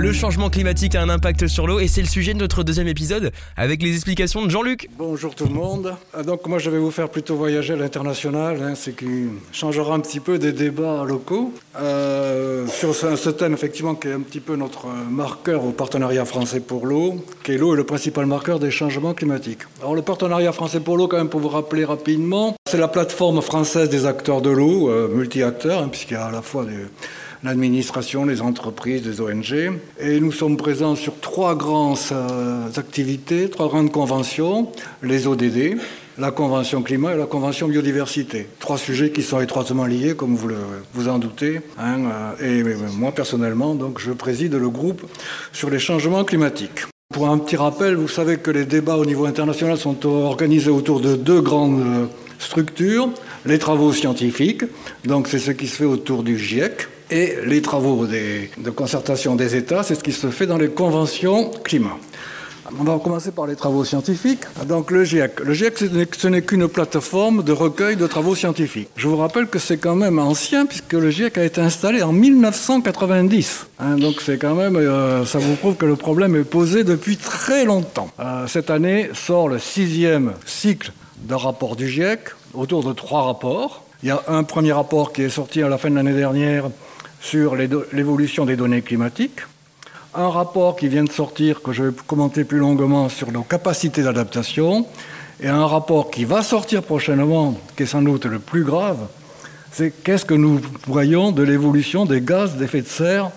Le changement climatique a un impact sur l'eau et c'est le sujet de notre deuxième épisode avec les explications de Jean-Luc. Bonjour tout le monde. Ah, donc moi je vais vous faire plutôt voyager à l'international, hein, ce qui changera un petit peu des débats locaux euh, sur ce, thème effectivement qui est un petit peu notre marqueur au partenariat français pour l'eau, qui est l'eau est le principal marqueur des changements climatiques. Alors le partenariat français pour l'eau, quand même pour vous rappeler rapidement, c'est la plateforme française des acteurs de l'eau, euh, multi-acteurs, hein, puisqu'il y a à la fois des l'administration, les entreprises, les ONG. Et nous sommes présents sur trois grandes euh, activités, trois grandes conventions, les ODD, la Convention climat et la Convention biodiversité. Trois sujets qui sont étroitement liés, comme vous vous en doutez. Hein, euh, et moi, personnellement, donc, je préside le groupe sur les changements climatiques. Pour un petit rappel, vous savez que les débats au niveau international sont organisés autour de deux grandes euh, structures. Les travaux scientifiques, donc c'est ce qui se fait autour du GIEC, et les travaux de concertation des États, c'est ce qui se fait dans les conventions climat. On va commencer par les travaux scientifiques. Donc le GIEC. Le GIEC, ce n'est qu'une plateforme de recueil de travaux scientifiques. Je vous rappelle que c'est quand même ancien puisque le GIEC a été installé en 1990. Hein, donc c'est quand même, euh, ça vous prouve que le problème est posé depuis très longtemps. Euh, cette année sort le sixième cycle de rapport du GIEC autour de trois rapports. Il y a un premier rapport qui est sorti à la fin de l'année dernière sur l'évolution des données climatiques, un rapport qui vient de sortir, que je vais commenter plus longuement, sur nos capacités d'adaptation, et un rapport qui va sortir prochainement, qui est sans doute le plus grave, c'est qu'est-ce que nous voyons de l'évolution des gaz d'effet de serre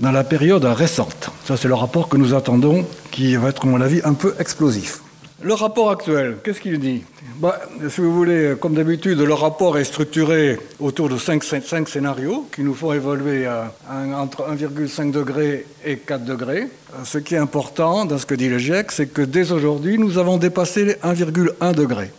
dans la période récente. Ça, c'est le rapport que nous attendons, qui va être, à mon avis, un peu explosif. Le rapport actuel, qu'est-ce qu'il dit? Bah, Si vous voulez, comme d'habitude, le rapport est structuré autour de 5, scénarios qui nous font évoluer entre 1,5 degré et 4 degrés. Ce qui est important dans ce que dit le GIEC, c'est que dès aujourd'hui, nous avons dépassé les 1,1 degré.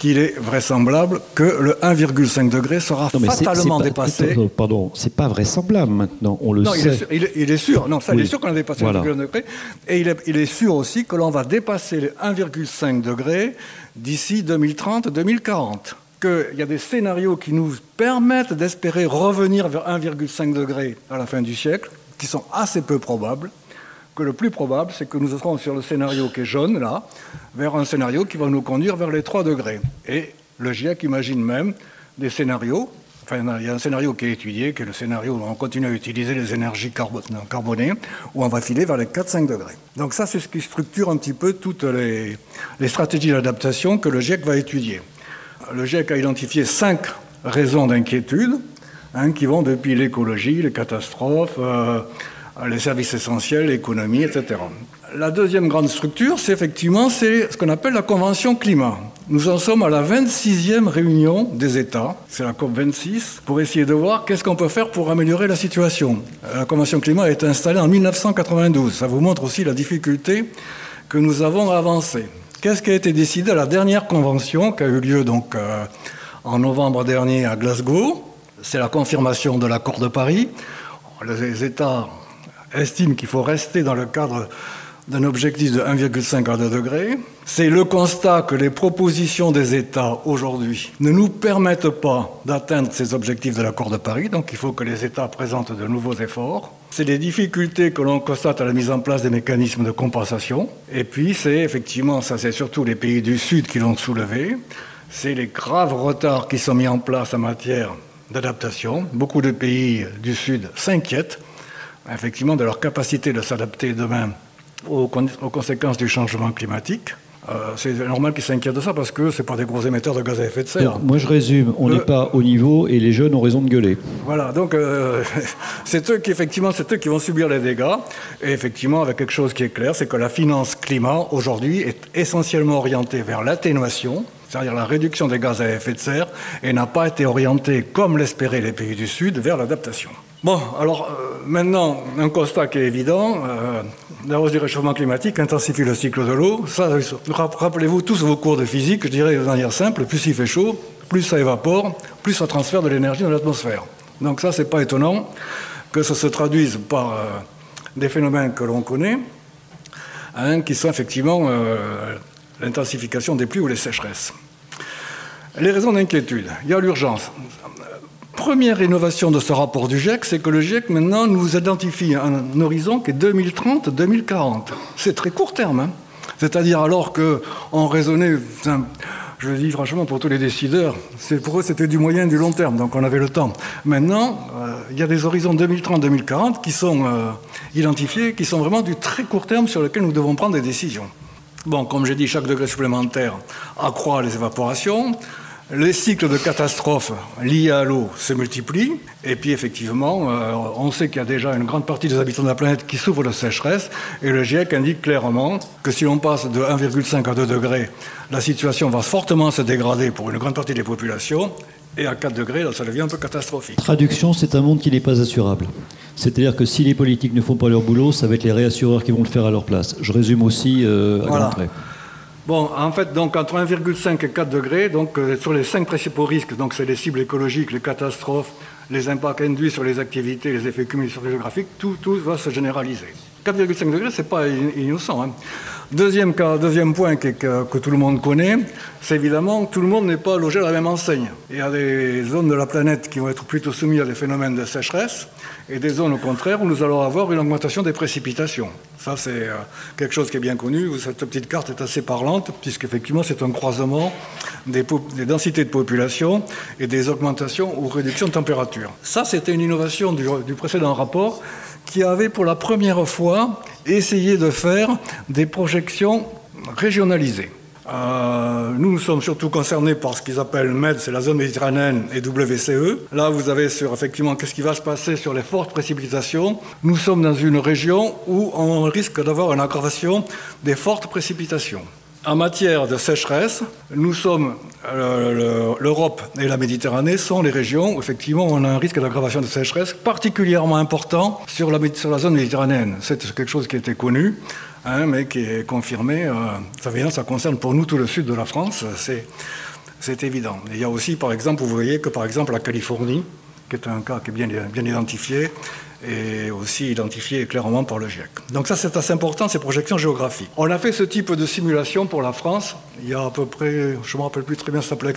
Qu'il est vraisemblable que le 1,5 degré sera fatalement dépassé. Pardon, c'est pas vraisemblable maintenant, on le sait. Il est, il, est, sûr, non, ça, il est sûr qu'on a dépassé le 1,5 degré. Et il est, il est, sûr aussi que l'on va dépasser le 1,5 degré d'ici 2030-2040. Qu'il y a des scénarios qui nous permettent d'espérer revenir vers 1,5 degré à la fin du siècle, qui sont assez peu probables le plus probable, c'est que nous serons sur le scénario qui est jaune, là, vers un scénario qui va nous conduire vers les 3 degrés. Et le GIEC imagine même des scénarios. Enfin, il y a un scénario qui est étudié, qui est le scénario où on continue à utiliser les énergies carbonées, où on va filer vers les 4-5 degrés. Donc ça, c'est ce qui structure un petit peu toutes les, stratégies d'adaptation que le GIEC va étudier. Le GIEC a identifié cinq raisons d'inquiétude, hein, qui vont depuis l'écologie, les catastrophes, euh, les services essentiels, l'économie, etc. La deuxième grande structure, c'est effectivement c'est ce qu'on appelle la Convention climat. Nous en sommes à la 26e réunion des États, c'est la COP 26, pour essayer de voir qu'est-ce qu'on peut faire pour améliorer la situation. La Convention climat a été installée en 1992. Ça vous montre aussi la difficulté que nous avons à avancer. Qu'est-ce qui a été décidé à la dernière convention qui a eu lieu donc euh, en novembre dernier à Glasgow? C'est la confirmation de l'accord de Paris. Les États estime qu'il faut rester dans le cadre d'un objectif de 1,5 à 2 degrés. C'est le constat que les propositions des États aujourd'hui ne nous permettent pas d'atteindre ces objectifs de l'accord de Paris, donc il faut que les États présentent de nouveaux efforts. C'est les difficultés que l'on constate à la mise en place des mécanismes de compensation. Et puis c'est effectivement, ça c'est surtout les pays du Sud qui l'ont soulevé, c'est les graves retards qui sont mis en place en matière d'adaptation. Beaucoup de pays du Sud s'inquiètent effectivement de leur capacité de s'adapter demain aux, conséquences du changement climatique. Euh, c'est normal qu'ils s'inquiètent de ça parce que ce pas des gros émetteurs de gaz à effet de serre. moi je résume, on n'est pas au niveau et les jeunes ont raison de gueuler. Voilà, donc euh, c'est eux qui effectivement, c'est eux qui vont subir les dégâts. Et effectivement, avec quelque chose qui est clair, c'est que la finance climat aujourd'hui est essentiellement orientée vers l'atténuation, c'est-à-dire la réduction des gaz à effet de serre, et n'a pas été orientée, comme l'espéraient les pays du Sud, vers l'adaptation. Bon, alors euh, maintenant, un constat qui est évident, euh, la hausse du réchauffement climatique intensifie le cycle de l'eau. Rappelez-vous tous vos cours de physique, je dirais de manière simple, plus il fait chaud, plus ça évapore, plus ça transfère de l'énergie dans l'atmosphère. Donc ça, c'est pas étonnant que ça se traduise par euh, des phénomènes que l'on connaît, hein, qui sont effectivement l'intensification des pluies ou les sécheresses. Les raisons d'inquiétude. Il y a l'urgence. Première innovation de ce rapport du GIEC, c'est que le GIEC maintenant nous identifie un horizon qui est 2030-2040. C'est très court terme. Hein. C'est-à-dire alors qu'on raisonnait, je le dis franchement pour tous les décideurs, pour eux c'était du moyen et du long terme, donc on avait le temps. Maintenant, euh, il y a des horizons 2030-2040 qui sont euh, identifiés, qui sont vraiment du très court terme sur lesquels nous devons prendre des décisions. Bon, comme j'ai dit, chaque degré supplémentaire accroît les évaporations. Les cycles de catastrophes liés à l'eau se multiplient. Et puis, effectivement, euh, on sait qu'il y a déjà une grande partie des habitants de la planète qui souffrent de sécheresse. Et le GIEC indique clairement que si l'on passe de 1,5 à 2 degrés, la situation va fortement se dégrader pour une grande partie des populations. Et à 4 degrés, là, ça devient un peu catastrophique. Traduction, c'est un monde qui n'est pas assurable. C'est-à-dire que si les politiques ne font pas leur boulot, ça va être les réassureurs qui vont le faire à leur place. Je résume aussi euh, à voilà. Bon, en fait, donc entre 1,5 et 4 degrés, euh, sur les cinq principaux risques, donc c'est les cibles écologiques, les catastrophes, les impacts induits sur les activités, les effets les géographiques, tout, tout va se généraliser. 4,5 degrés, c'est pas innocent. Hein. Deuxième, point que, tout le monde connaît, c'est évidemment que tout le monde n'est pas logé à la même enseigne. Il y a des zones de la planète qui vont être plutôt soumises à des phénomènes de sécheresse, et des zones au contraire où nous allons avoir une augmentation des précipitations. Ça, c'est euh, quelque chose qui est bien connu. Cette petite carte est assez parlante, puisqu'effectivement, c'est un croisement des, densités de population et des augmentations ou réductions de température. Ça, c'était une innovation du précédent rapport qui avait pour la première fois essayé de faire des projections régionalisées. Euh, nous, nous sommes surtout concernés par ce qu'ils appellent MED, c'est la zone méditerranéenne, et WCE. Là, vous avez sur effectivement qu'est-ce qui va se passer sur les fortes précipitations. Nous sommes dans une région où on risque d'avoir une aggravation des fortes précipitations. En matière de sécheresse, nous sommes, euh, l'Europe et la Méditerranée sont les régions où effectivement on a un risque d'aggravation de sécheresse particulièrement important sur la, zone méditerranéenne. C'est quelque chose qui était connu. Hein, mais qui est confirmé. Euh, ça, ça concerne pour nous tout le sud de la France, c'est évident. il y a aussi, par exemple, vous voyez que par exemple la Californie, qui est un cas qui est bien identifié, et aussi identifié clairement par le GIEC. Donc ça, c'est assez important, ces projections géographiques. On a fait ce type de simulation pour la France il y a à peu près, je ne me rappelle plus très bien, ça s'appelait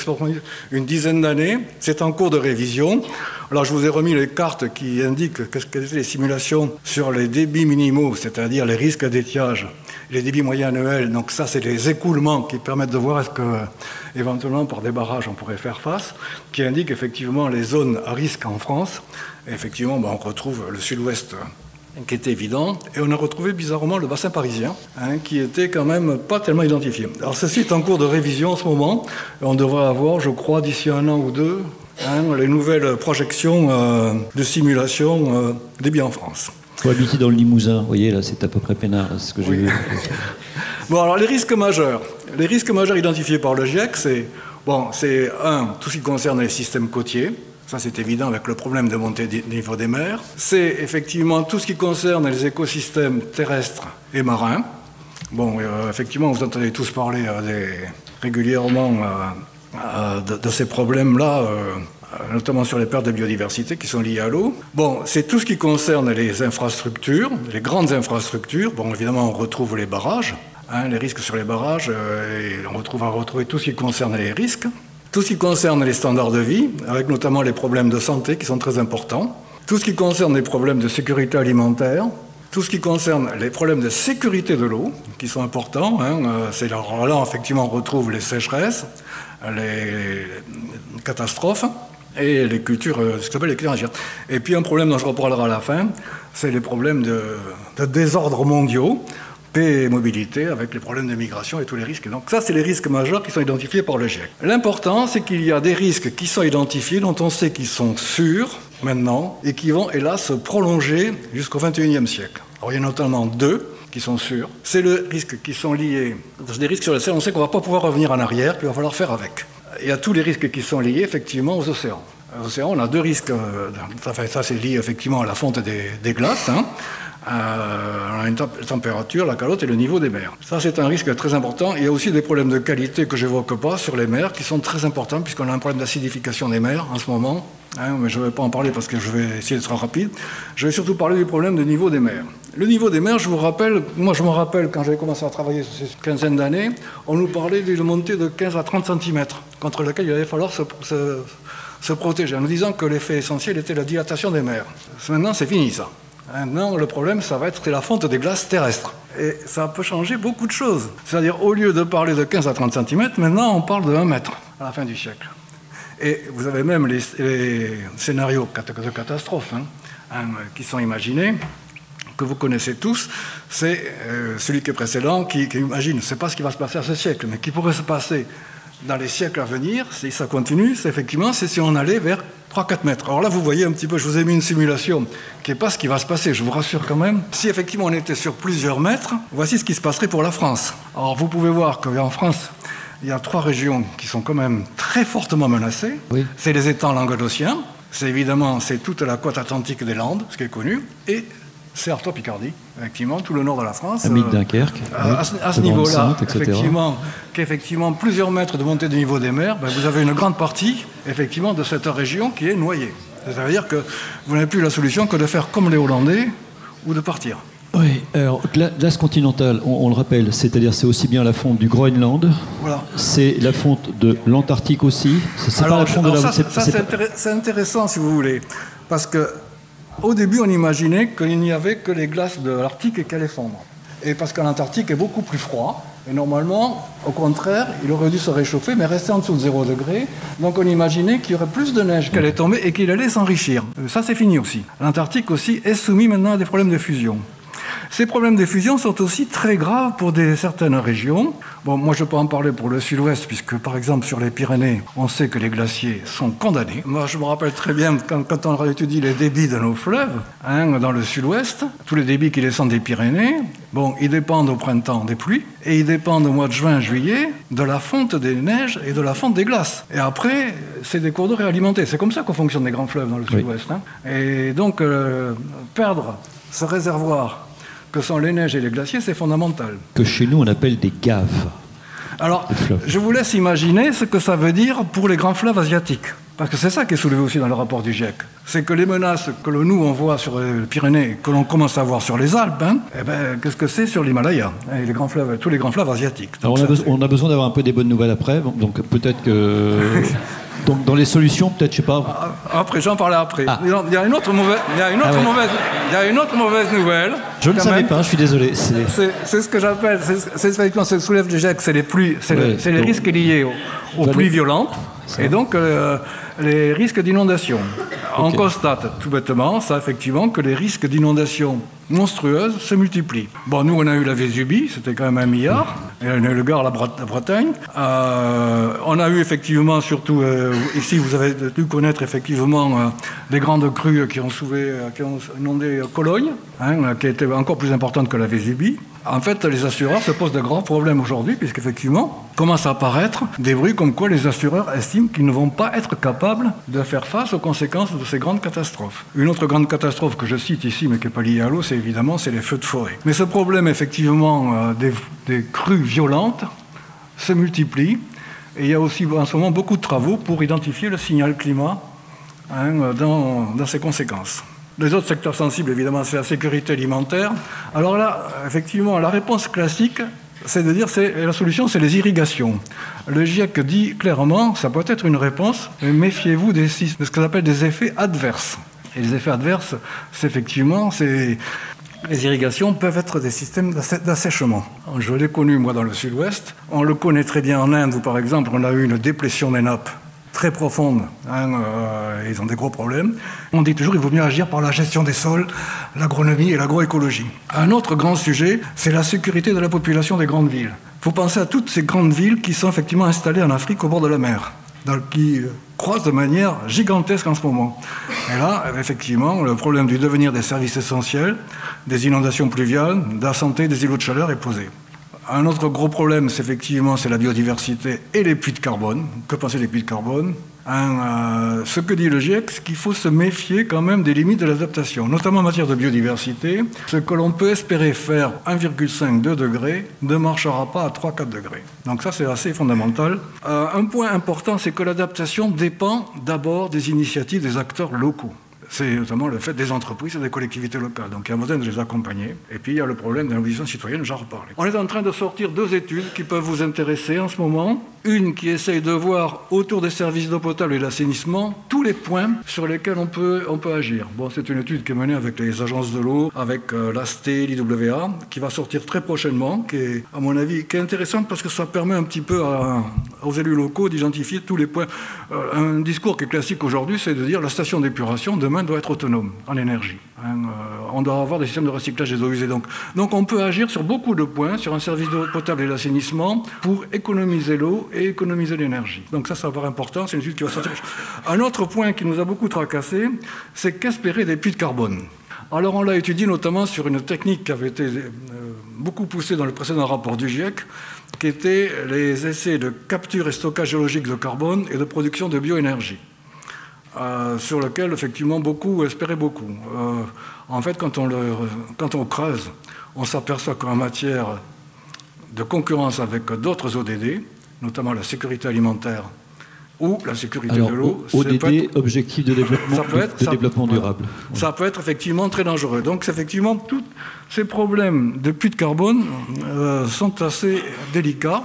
une dizaine d'années. C'est en cours de révision. Alors je vous ai remis les cartes qui indiquent quelles étaient les simulations sur les débits minimaux, c'est-à-dire les risques d'étiage, les débits moyens annuels. Donc ça, c'est les écoulements qui permettent de voir est-ce que, éventuellement, par des barrages, on pourrait faire face, qui indiquent effectivement les zones à risque en France effectivement, ben, on retrouve le sud-ouest qui était évident, et on a retrouvé bizarrement le bassin parisien, hein, qui était quand même pas tellement identifié. Alors ceci est en cours de révision en ce moment, et on devrait avoir, je crois, d'ici un an ou deux, hein, les nouvelles projections euh, de simulation euh, des biens en France. Faut habiter dans le Limousin, vous voyez, là c'est à peu près peinard, ce que j'ai vu. bon, alors les risques majeurs. Les risques majeurs identifiés par le GIEC, c'est, bon, c'est un, tout ce qui concerne les systèmes côtiers, ça, c'est évident avec le problème de montée du niveau des mers. C'est effectivement tout ce qui concerne les écosystèmes terrestres et marins. Bon, euh, effectivement, vous entendez tous parler euh, régulièrement euh, de, ces problèmes-là, notamment sur les pertes de biodiversité qui sont liées à l'eau. Bon, c'est tout ce qui concerne les infrastructures, les grandes infrastructures. Bon, évidemment, on retrouve les barrages, hein, les risques sur les barrages, et on retrouve à retrouver tout ce qui concerne les risques. Tout ce qui concerne les standards de vie, avec notamment les problèmes de santé qui sont très importants. Tout ce qui concerne les problèmes de sécurité alimentaire. Tout ce qui concerne les problèmes de sécurité de l'eau, qui sont importants. Hein, euh, c'est là, effectivement, on retrouve les sécheresses, les catastrophes et les cultures, euh, ce qu'on appelle les cultures Et puis un problème dont je reparlerai à la fin, c'est les problèmes de, de désordre mondiaux paix et mobilité, avec les problèmes de migration et tous les risques. Donc ça, c'est les risques majeurs qui sont identifiés par le GIEC. L'important, c'est qu'il y a des risques qui sont identifiés, dont on sait qu'ils sont sûrs maintenant, et qui vont, hélas, se prolonger jusqu'au XXIe siècle. Alors il y en a notamment deux qui sont sûrs. C'est le risque qui sont liés, c'est des risques sur lesquels on sait qu'on ne va pas pouvoir revenir en arrière, qu'il va falloir faire avec. Il y a tous les risques qui sont liés effectivement aux océans. Aux océans, on a deux risques, euh, ça c'est lié effectivement à la fonte des, des glaces, hein, euh, la température, la calotte et le niveau des mers. Ça, c'est un risque très important. Il y a aussi des problèmes de qualité que je n'évoque pas sur les mers qui sont très importants puisqu'on a un problème d'acidification des mers en ce moment Hein, mais je ne vais pas en parler parce que je vais essayer d'être rapide. Je vais surtout parler du problème du niveau des mers. Le niveau des mers, je vous rappelle, moi je me rappelle quand j'avais commencé à travailler sur ces quinzaine d'années, on nous parlait d'une montée de 15 à 30 cm contre laquelle il allait falloir se protéger en nous disant que l'effet essentiel était la dilatation des mers. Maintenant, c'est fini ça. Maintenant, le problème, ça va être la fonte des glaces terrestres. Et ça peut changer beaucoup de choses. C'est-à-dire, au lieu de parler de 15 à 30 cm, maintenant, on parle de 1 mètre à la fin du siècle. Et vous avez même les, scénarios de catastrophe hein, hein, qui sont imaginés, que vous connaissez tous. C'est euh, celui qui est précédent qui, qui imagine, ce n'est pas ce qui va se passer à ce siècle, mais qui pourrait se passer dans les siècles à venir, si ça continue, c'est effectivement, c'est si on allait vers 3-4 mètres. Alors là, vous voyez un petit peu, je vous ai mis une simulation qui n'est pas ce qui va se passer, je vous rassure quand même. Si effectivement on était sur plusieurs mètres, voici ce qui se passerait pour la France. Alors vous pouvez voir qu'en France, il y a trois régions qui sont quand même très fortement menacées. C'est les étangs languedociens, c'est évidemment c'est toute la côte atlantique des Landes, ce qui est connu, et c'est Artois-Picardie, effectivement, tout le nord de la France. Dunkerque. Euh, à, ce niveau-là, effectivement, qu'effectivement plusieurs mètres de montée du niveau des mers, ben, vous avez une grande partie, effectivement, de cette région qui est noyée. Ça veut dire que vous n'avez plus la solution que de faire comme les Hollandais ou de partir. Oui, alors glace continentale, on, le rappelle, c'est-à-dire c'est aussi bien la fonte du Groenland, voilà. c'est la fonte de l'Antarctique aussi. C'est pas la fonte de la... Ça, c'est intéressant si vous voulez, parce que au début on imaginait qu'il n'y avait que les glaces de l'Arctique qui allaient fondre. Et parce que l'Antarctique est beaucoup plus froid, et normalement, au contraire, il aurait dû se réchauffer, mais rester en dessous de 0 degré. Donc on imaginait qu'il y aurait plus de neige qui allait tomber et qu'il allait s'enrichir. Ça, c'est fini aussi. L'Antarctique aussi est soumis maintenant à des problèmes de fusion. Ces problèmes de fusion sont aussi très graves pour des, certaines régions. Bon, moi, je peux en parler pour le sud-ouest, puisque, par exemple, sur les Pyrénées, on sait que les glaciers sont condamnés. Moi, je me rappelle très bien, quand, on étudie les débits de nos fleuves, hein, dans le sud-ouest, tous les débits qui descendent des Pyrénées, bon, ils dépendent au printemps des pluies, et ils dépendent au mois de juin, juillet, de la fonte des neiges et de la fonte des glaces. Et après, c'est des cours d'eau réalimentés. C'est comme ça qu'on fonctionne les grands fleuves dans le sud-ouest. Hein. Et donc, euh, perdre ce réservoir que sont les neiges et les glaciers, c'est fondamental. Que chez nous, on appelle des gaves. Alors, je vous laisse imaginer ce que ça veut dire pour les grands fleuves asiatiques. Parce que c'est ça qui est soulevé aussi dans le rapport du GIEC. C'est que les menaces que nous, on voit sur les Pyrénées, que l'on commence à voir sur les Alpes, hein, eh ben, qu'est-ce que c'est sur l'Himalaya et les grands fleuves, tous les grands fleuves asiatiques. on, a on, a besoin d'avoir un peu des bonnes nouvelles après, donc peut-être que Donc dans les solutions, peut-être, je sais pas. Ah, après, j'en parlais après. Ah. Il y a une autre mauvaise, il y a une autre ah mauvaise, il y a une autre mauvaise nouvelle. Je ne savais pas, je suis désolé. C'est ce que j'appelle, c'est ce que soulève du GEC, c'est les pluies, c'est les risques liés aux, pluies violentes. Et donc, euh, les risques d'inondation. On constate tout bêtement, ça effectivement, que les risques d'inondation monstrueuses se multiplient. Bon, nous, on a eu la Vésubie, c'était quand même un milliard, et on a eu le Gard, la, Bretagne. Euh, on a eu effectivement, surtout euh, ici, vous avez dû connaître effectivement les grandes crues qui ont, souvé, qui ont inondé Cologne, hein, qui était encore plus importante que la Vésubie. En fait, les assureurs se posent de grands problèmes aujourd'hui, puisqu'effectivement, commencent à apparaître des bruits comme quoi les assureurs estiment qu'ils ne vont pas être capables de faire face aux conséquences de ces grandes catastrophes. Une autre grande catastrophe que je cite ici, mais qui n'est pas liée à l'eau, c'est évidemment c'est les feux de forêt. Mais ce problème, effectivement, euh, des, crues violentes se multiplie. Et il y a aussi en ce moment beaucoup de travaux pour identifier le signal climat hein, dans, dans ses conséquences. Les autres secteurs sensibles, évidemment, c'est la sécurité alimentaire. Alors là, effectivement, la réponse classique, c'est de dire que la solution, c'est les irrigations. Le GIEC dit clairement, ça peut être une réponse, mais méfiez-vous de ce qu'on appelle des effets adverses. Et les effets adverses, c'est effectivement, c'est les irrigations peuvent être des systèmes d'assèchement. Je l'ai connu, moi, dans le sud-ouest. On le connaît très bien en Inde, où, par exemple, on a eu une déplétion des nappes très profonde. Hein, euh, ils ont des gros problèmes. On dit toujours qu'il vaut mieux agir par la gestion des sols, l'agronomie et l'agroécologie. Un autre grand sujet, c'est la sécurité de la population des grandes villes. Il faut penser à toutes ces grandes villes qui sont effectivement installées en Afrique au bord de la mer, qui euh, croissent de manière gigantesque en ce moment. Et là, effectivement, le problème du devenir des services essentiels, des inondations pluviales, de la santé, des îlots de chaleur est posé. Un autre gros problème, c'est effectivement la biodiversité et les puits de carbone. Que penser des puits de carbone? Hein, euh, ce que dit le GIEC, c'est qu'il faut se méfier quand même des limites de l'adaptation, notamment en matière de biodiversité. Ce que l'on peut espérer faire 1,5-2 degrés ne marchera pas à 3-4 degrés. Donc ça, c'est assez fondamental. Euh, un point important, c'est que l'adaptation dépend d'abord des initiatives des acteurs locaux c'est notamment le fait des entreprises et des collectivités locales. Donc il y a besoin de les accompagner. Et puis il y a le problème de l'ambition citoyenne, j'en reparle. On est en train de sortir deux études qui peuvent vous intéresser en ce moment. Une qui essaye de voir autour des services d'eau potable et de l'assainissement tous les points sur lesquels on peut, on peut agir. Bon, c'est une étude qui est menée avec les agences de l'eau, avec euh, l'AST, l'IWA, qui va sortir très prochainement, qui est, à mon avis, qui est intéressante parce que ça permet un petit peu aux élus locaux d'identifier tous les points. Euh, un discours qui est classique aujourd'hui, c'est de dire la station d'épuration demain doit être autonome en énergie. Hein, euh, on doit avoir des systèmes de recyclage des eaux usées. Donc, donc on peut agir sur beaucoup de points, sur un service d'eau potable et d'assainissement, pour économiser l'eau et économiser l'énergie. Donc ça, ça va être important, c'est une étude qui va sortir. Un autre point qui nous a beaucoup tracassé, c'est qu'espérer des puits de carbone. Alors on l'a étudié notamment sur une technique qui avait été euh, beaucoup poussée dans le précédent rapport du GIEC, qui était les essais de capture et stockage géologique de carbone et de production de bioénergie. Euh, sur lequel effectivement beaucoup espéraient beaucoup. Euh, en fait, quand on creuse, on s'aperçoit qu'en matière de concurrence avec d'autres ODD, notamment la sécurité alimentaire ou la sécurité de l'eau. ODD, objectif de développement, de développement durable. Ça peut être effectivement très dangereux. Donc effectivement, tous ces problèmes de puits de carbone euh, sont assez délicats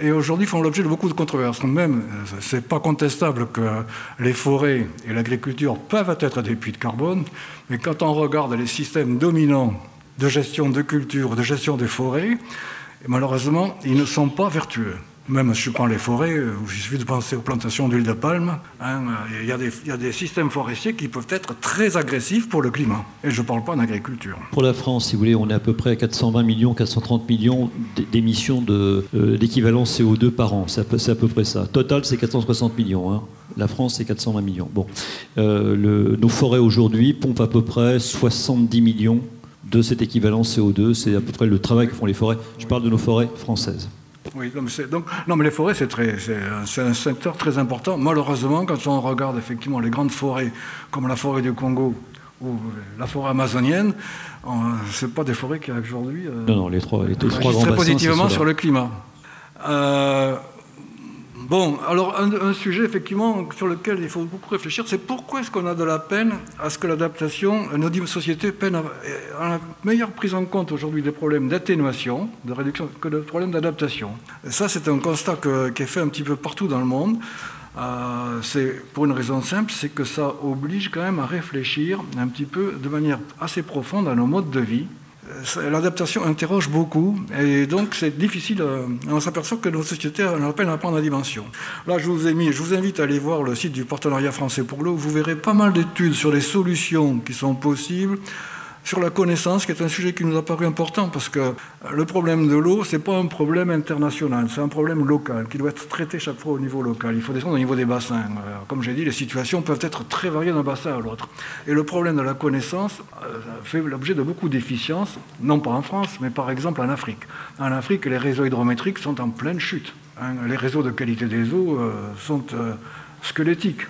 et aujourd'hui font l'objet de beaucoup de controverses. Même, euh, ce n'est pas contestable que les forêts et l'agriculture peuvent être des puits de carbone, mais quand on regarde les systèmes dominants de gestion de culture, de gestion des forêts, malheureusement, ils ne sont pas vertueux. Même si je prends les forêts, euh, il suffit de penser aux plantations d'huile de palme. Hein, il, y a des, systèmes forestiers qui peuvent être très agressifs pour le climat. Et je ne parle pas d'agriculture. Pour la France, si vous voulez, on est à peu près à 420 millions, 430 millions d'émissions euh, d'équivalent CO2 par an. C'est à, peu près ça. Total, c'est 460 millions. Hein. La France, c'est 420 millions. Bon. Euh, nos forêts aujourd'hui pompent à peu près 70 millions de cet équivalent CO2. C'est à peu près le travail que font les forêts. Je parle de nos forêts françaises. Oui, donc, non, mais les forêts, c'est, très, c'est, un secteur très important. Malheureusement, quand on regarde effectivement les grandes forêts, comme la forêt du Congo ou la forêt amazonienne, ce pas des forêts qui aujourd'hui. Euh, non, non, les trois, les, trois grands très positivement sur le climat. Euh, Bon, alors un, sujet effectivement sur lequel il faut beaucoup réfléchir, c'est pourquoi est-ce qu'on a de la peine à ce que l'adaptation, nos sociétés peinent à, la meilleure prise en compte aujourd'hui des problèmes d'atténuation, de réduction, que des problèmes d'adaptation. Ça, c'est un constat qui est fait un petit peu partout dans le monde. Euh, c'est pour une raison simple, c'est que ça oblige quand même à réfléchir un petit peu de manière assez profonde à nos modes de vie, l'adaptation interroge beaucoup et donc c'est difficile. Euh, on s'aperçoit que nos sociétés ont peine à prendre la dimension. Là, je vous ai mis, je vous invite à aller voir le site du Partenariat français pour l'eau. Vous verrez pas mal d'études sur les solutions qui sont possibles sur la connaissance, qui est un sujet qui nous a paru important, parce que le problème de l'eau, ce n'est pas un problème international, c'est un problème local, qui doit être traité chaque fois au niveau local. Il faut descendre au niveau des bassins. Euh, comme j'ai dit, les situations peuvent être très variées d'un bassin à l'autre. Et le problème de la connaissance euh, fait l'objet de beaucoup d'efficiences, non pas en France, mais par exemple en Afrique. En Afrique, les réseaux hydrométriques sont en pleine chute. Hein. Les réseaux de qualité des eaux euh, sont squelettiques.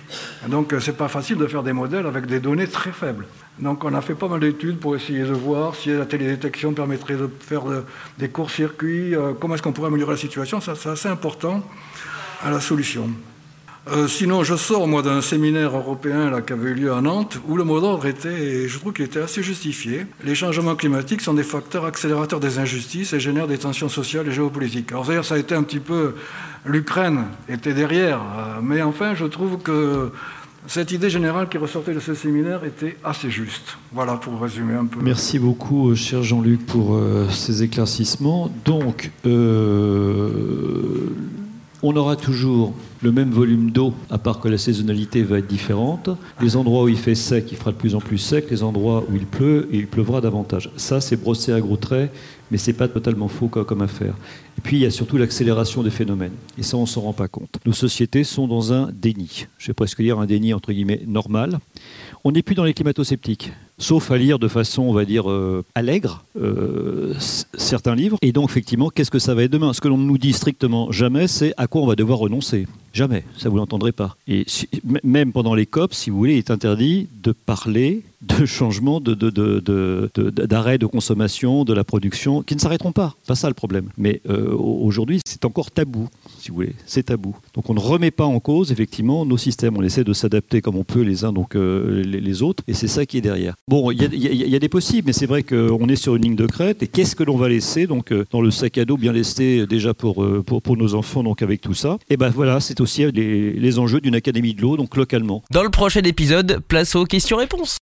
Donc, c'est pas facile de faire des modèles avec des données très faibles. Donc on a fait pas mal d'études pour essayer de voir si la télédétection permettrait de faire des courts-circuits, euh, comment est-ce qu'on pourrait améliorer la situation. Ça, c'est assez important à la solution. Euh, sinon, je sors moi d'un séminaire européen là, qui avait eu lieu à Nantes, où le mot d'ordre était, et je trouve qu'il était assez justifié, les changements climatiques sont des facteurs accélérateurs des injustices et génèrent des tensions sociales et géopolitiques. Alors d'ailleurs, ça a été un petit peu, l'Ukraine était derrière, euh, mais enfin, je trouve que cette idée générale qui ressortait de ce séminaire était assez juste. Voilà pour résumer un peu. Merci beaucoup, euh, cher Jean-Luc, pour euh, ces éclaircissements. Donc, euh, on aura toujours le même volume d'eau, à part que la saisonnalité va être différente. Les endroits où il fait sec, il fera de plus en plus sec. Les endroits où il pleut, il pleuvra davantage. Ça, c'est brossé à gros traits, mais c'est pas totalement faux comme affaire. Et puis, il y a surtout l'accélération des phénomènes. Et ça, on s'en rend pas compte. Nos sociétés sont dans un déni. Je vais presque dire un déni, entre guillemets, normal. On n'est plus dans les climato-sceptiques sauf à lire de façon, on va dire, euh, allègre euh, certains livres. Et donc, effectivement, qu'est-ce que ça va être demain? Ce que l'on ne nous dit strictement jamais, c'est à quoi on va devoir renoncer. Jamais, ça vous l'entendrez pas. Et même pendant les COP, si vous voulez, il est interdit de parler de changement de, d'arrêt de, consommation, de la production, qui ne s'arrêteront pas. Pas ça le problème. Mais euh, aujourd'hui, c'est encore tabou, si vous voulez. C'est tabou. Donc on ne remet pas en cause, effectivement, nos systèmes. On essaie de s'adapter comme on peut les uns donc euh, les, autres. Et c'est ça qui est derrière. Bon, il y, a des possibles, mais c'est vrai qu'on est sur une ligne de crête. Et qu'est-ce que l'on va laisser donc euh, dans le sac à dos bien laissé déjà pour, pour, pour, nos enfants donc avec tout ça? Et ben voilà, aussi les enjeux d'une académie de l'eau donc localement. Dans le prochain épisode, place aux questions-réponses.